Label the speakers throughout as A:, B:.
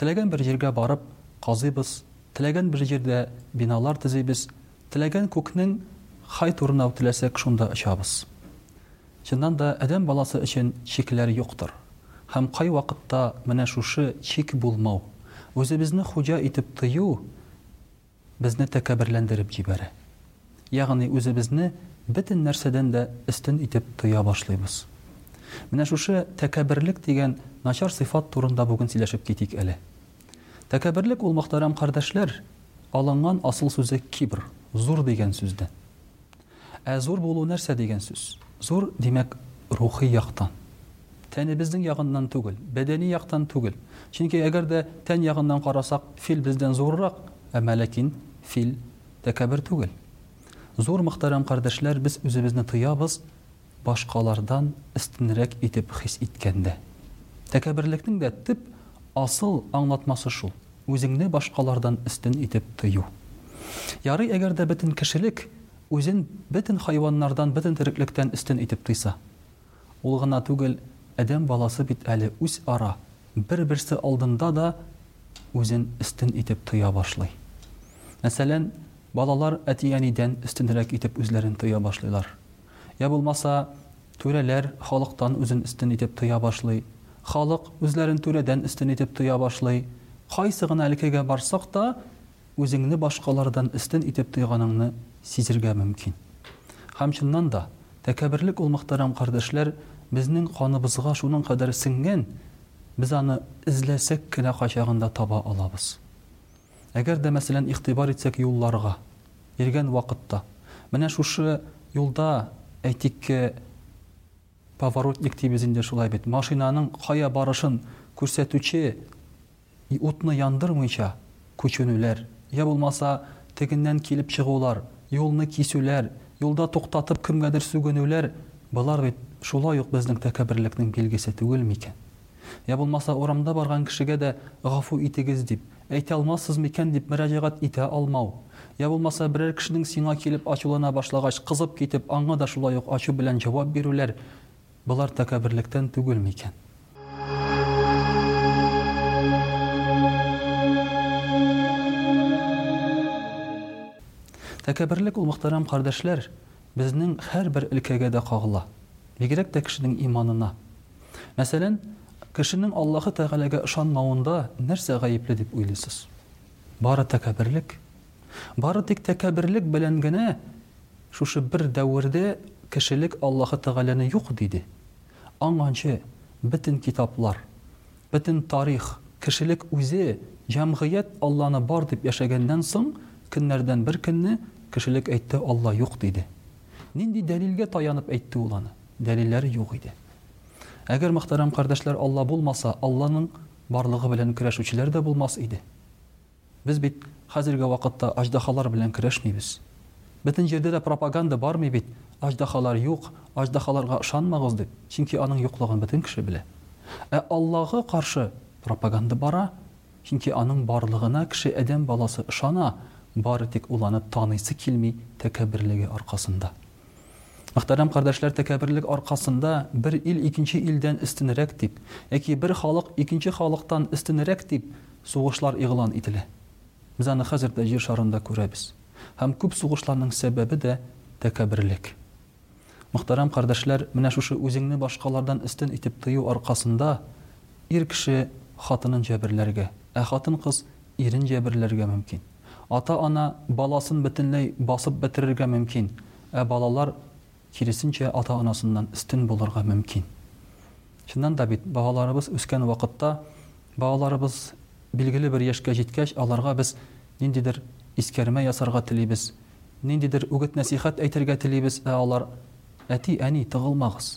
A: Теләгән бер җиргә барып казыйбыз, теләгән бер җирдә биналар төзибез, теләгән күкнең кай турына теләсәк шунда очабыз. Чыннан да адәм баласы өчен чикләр юктыр. Һәм кайвакытта менә шушы чик булмау, үзебезне хуҗа итеп тою, Безне тәкәбберләндереп җибәрә. Ягъни үзебезне бөтен нәрсәдән дә өстен итеп тоя башлыйбыз. Менә шушы тәкәбберлек дигән начар сыйфат турында бүген сөйләшеп китик әле. Тәкәбберлек ул, мөхтәрәм кардәшләр, алынган асыл сүзе кибр, зур дигән сүздән. Ә зур булу нәрсә дигән сүз? Зур, димәк, рухи яктан. Тәнебезнең ягыннан түгел, бәдәни яктан түгел. Чөнки әгәр дә тән ягыннан карасак, фил бездән зуррак, әмма ләкин фил тәкәбер түгел. Зур мөхтәрәм кардәшләр, без үзебезне тоябыз, башкалардан өстенрәк итеп хис иткәндә. Тәкәберлекнең дә төп, асыл аңлатмасы шул, үзеңне башкалардан өстен итеп тою. Ярый әгәр дә бөтен кешелек үзен бөтен хайваннардан, бөтен тереклектән өстен итеп тойса. Ул гына түгел, адәм баласы бит әле үзара, бер-берсе алдында да үзен өстен итеп тоя башлый. Мәсәлән, балалар әти-әнидән өстенрәк итеп үзләрен тоя башлыйлар. Йә булмаса, түрәләр халыктан үзен өстен итеп тоя башлый, халык үзләрен түрәдән өстен итеп тоя башлый. Кайсы гына өлкәгә барсак та, үзеңне башкалардан өстен итеп тойганыңны сизергә мөмкин. Һәм чыннан да, тәкәбберлек ул, мөхтәрәм кардәшләр, безнең каныбызга шуның кадәр сеңгән, без аны эзләсәк кенә кайчагында таба алабыз. Әгәр дә, мәсәлән, игътибар итсәк юлларга. йөргән вакытта, менә шушы юлда, әйтик, поворотник дибез инде шулай бит, машинаның кая барышын күрсәтүче утны яндырмыйча күченүләр, йә булмаса тегеннән килеп чыгулар, юлны кисүләр, юлда туктатып кемгәдер сүгенүләр, болар бит шулай ук безнең тәкәбберлекнең билгесе түгелме икән? Йә булмаса урамда барган кешегә дә гафу итегез дип, Әйтә алмассыз микән дип мөрәҗәгать итә алмау, йә булмаса берәр кешенең сиңа килеп ачулана башлагач кызып китеп аңа да шулай ук ачу белән җавап бирүләр, болар тәкәбберлектән түгел микән? Тәкәбберлек ул мөхтәрәм кардәшләр, Безнең һәрбер өлкәгә дә кагыла. Бигрәк тә кешенең иманына. Мәсәлән, кешенең Аллаһы Тәгаләгә ышанмавында нәрсә гаепле дип уйлыйсыз? Бары тәкәбберлек. Бары тик тәкәбберлек белән генә шушы бер дәвердә кешелек Аллаһы Тәгаләне юк диде. Аңанчы бөтен китаплар, Бөтен тарих, кешелек үзе, җәмгыять Алланы бар дип яшәгәннән соң, көннәрдән бер көнне кешелек әйтте, Алла юк, диде. Нинди дәлилгә таянып әйтте ул аны? Дәлилләре юк иде. Әгәр, мөхтәрәм кардәшләр, Алла булмаса, Алланың барлыгы белән көрәшүчеләр дә булмас иде. Без бит хәзерге вакытта аҗдахалар белән көрәшмибез. Бөтен җирдә дә пропаганда бармый бит, аҗдахалар юк, аҗдахаларга ышанмагыз дип, чөнки аның юклыгын бөтен кеше белә. Ә Аллага каршы пропаганда бара, чөнки аның барлыгына кеше адәм баласы ышана, бары тик ул аны таныйсы килми тәкәбберлеге аркасында. Мөхтәрәм кардәшләр, тәкәбберлек аркасында бер ил икенче илдән өстенрәк дип, яки бер халык икенче халыктан өстенрәк дип сугышлар игълан ителә. Без аны хәзер дә җир шарында күрәбез. Һәм күп сугышларның сәбәбе дә тәкәбберлек. Мөхтәрәм кардәшләр, менә шушы үзеңне башкалардан өстен итеп тою аркасында ир кеше хатынын җәберләргә, ә хатын-кыз ирен җәберләргә мөмкин. Ата-ана баласын бөтенләй басып бетерергә мөмкин, ә балалар, киресенчә, ата-анасыннан өстен булырга мөмкин. Чыннан да бит, балаларыбыз үскән вакытта, балаларыбыз билгеле бер яшькә җиткәч, аларга без ниндидер искәрмә ясарга телибез, ниндидер үгет-нәсыйхәт әйтергә телибез, ә алар, Әти, әни, тыгылмагыз!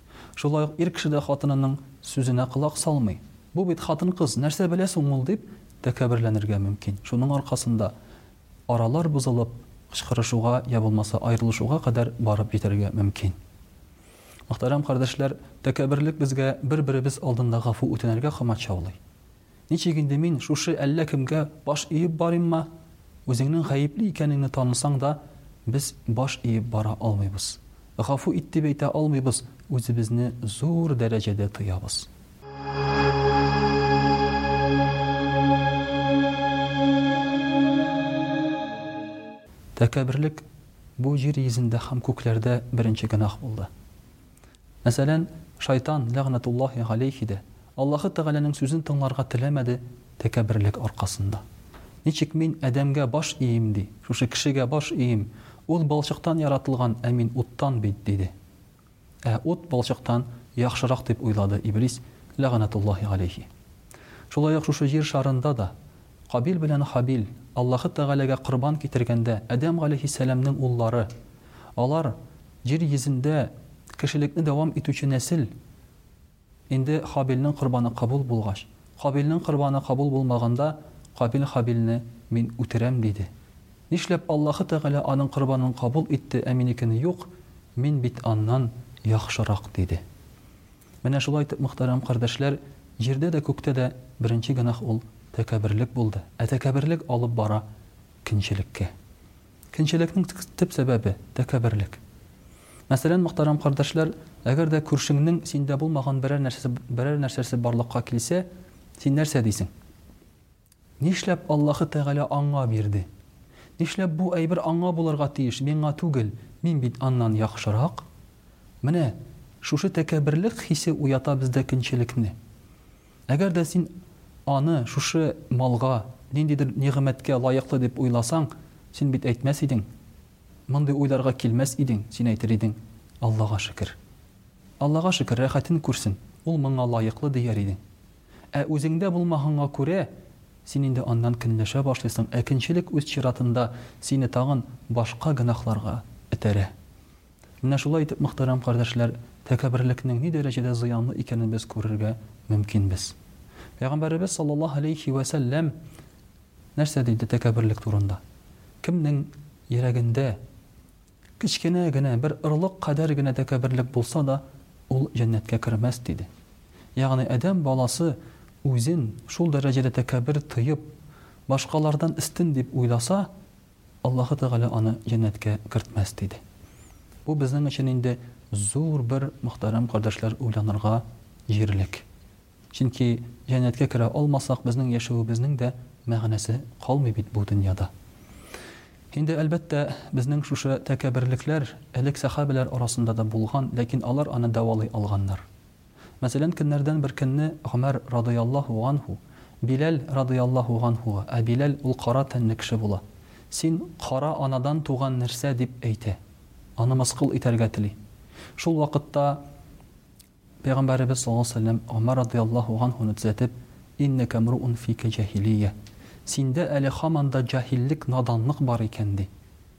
A: Шулай ук ир кеше дә хатынының сүзенә колак салмый. Бу бит хатын-кыз, нәрсә белә соң ул, дип тәкәбберләнергә мөмкин. Шуның аркасында аралар бозылып, кычкырышуга я булмаса аерылышуга кадәр барып җитәргә мөмкин. Мөхтәрәм кардәшләр, тәкәбберлек безгә бер-беребез алдында гафу үтенергә комачаулый. Ничек инде мин шушы әллә кемгә баш иеп барыйммы? Үзеңнең гаепле икәнеңне танысаң да, без баш иеп бара алмыйбыз. Гафу ит дип әйтә алмыйбыз, үзебезне зур дәрәҗәдә тоябыз. Тәкәбберлек бу җир йөзендә һәм күкләрдә беренче гөнаһ булды. Мәсәлән, Шайтан, ләгънәтуллаһи галәйһи, дә Аллаһы Тәгаләнең сүзен тыңларга теләмәде, тәкәбберлек аркасында. Ничек мин Адәмгә баш иим, ди, шушы кешегә баш иим, ул балчыктан яратылган, ә мин уттан бит, диде. Ә ут балчыктан яхшырак дип уйлады Иблис, ләгънәтуллаһи галәйһи. Шулай ук шушы җир шарында да Кабил белән Хабил Аллаһы Тәгаләгә корбан китергәндә Адәм галәйһиссәламнең уллары, алар, Җир йөзендә кешелекне дәвам итүче нәсел инде Хабилнең корбаны кабул булгач, Кабилнең корбаны кабул булмаганда, Кабил Хабилне мин үтерәм диде. Нишләп Аллаһы Тәгалә аның корбанын кабул итте, ә минекене юк, мин бит аннан яхшырак, диде. Менә шулай итеп, мөхтәрәм кардәшләр, җирдә дә, күктә дә беренче гөнаһ ул тәкәбберлек булды, ә тәкәбберлек алып бара көнчелеккә. Көнчелекнең төп сәбәбе, тәкәбберлек. Мәсәлән, мөхтәрәм кардәшләр, әгәр дә күршеңнең синдә булмаган берәр нәрсәсе, берәр нәрсәсе барлыкка килсә, син нәрсә дисең? Нишләп Аллаһы Тәгалә аңа бирде? Нишләп бу әйбер аңа булырга тиеш, миңа түгел, мин бит аннан яхшырак? Менә шушы тәкәбберлек хисе уята бездә көнчелекне. Әгәр дә син аны шушы малга, ниндидер нигъмәткә лаеклы дип уйласаң, син бит әйтмәс идең, мондый уйларга килмәс идең, син әйтер идең, Аллага шөкер. Аллага шөкер, рәхәтен күрсен, ул моңа лаеклы, дияр идең. Ә үзеңдә булмаһыңга күрә, син инде аннан көнләшә башлыйсың, ә көнчелек үз чиратында сине тагын башка гөнаһларга этәрә. Менә шулай итеп, мөхтәрәм кардәшләр, тәкәбберлекнең ни дәрәҗәдә зыянлы икәнен без күрергә мөмкинбез. Пәйгамбәребез саллаллаһу галәйһи вә сәлләм нәрсә диде тәкәбберлек турында? Кемнең йөрәгендә кечкенә генә бер орлык кадәр генә тәкәбберлек булса да, ул җәннәткә кермәс, диде. Ягъни адәм баласы үзен шул дәрәҗәдә тәкәббер тоеп, башкалардан өстен дип уйласа, Аллаһы Тәгалә аны җәннәткә кертмәс, диде. Бу безнең өчен инде зур бер, мөхтәрәм кардәшләр, уйланырга җирлек. Чөнки җәннәткә керә алмасак, безнең яшәвебезнең дә мәгънәсе калмый бит бу дөньяда. Инде, әлбәттә, безнең шушы тәкәберлекләр элек сәхабәләр арасында да булган, ләкин алар аны дәвалый алганнар. Мәсәлән, көннәрдән бер көнне Гомәр радыйаллаһу ганһу Биләл радыйаллаһу ганһуга, ә Биләл ул кара тәнле кеше була, Син кара анадан туган нәрсә, дип әйтә. Аны мыскыл итәргә тели. Шул вакытта Пәйгамбәребез саллаллаһу галәйһи ва сәлләм Гомәр радыйаллаһу ганһуны төзәтеп, Иннәкә мруун фика җаһилия. Синдә әле һаман да җаһиллек, наданлык бар икән, ди.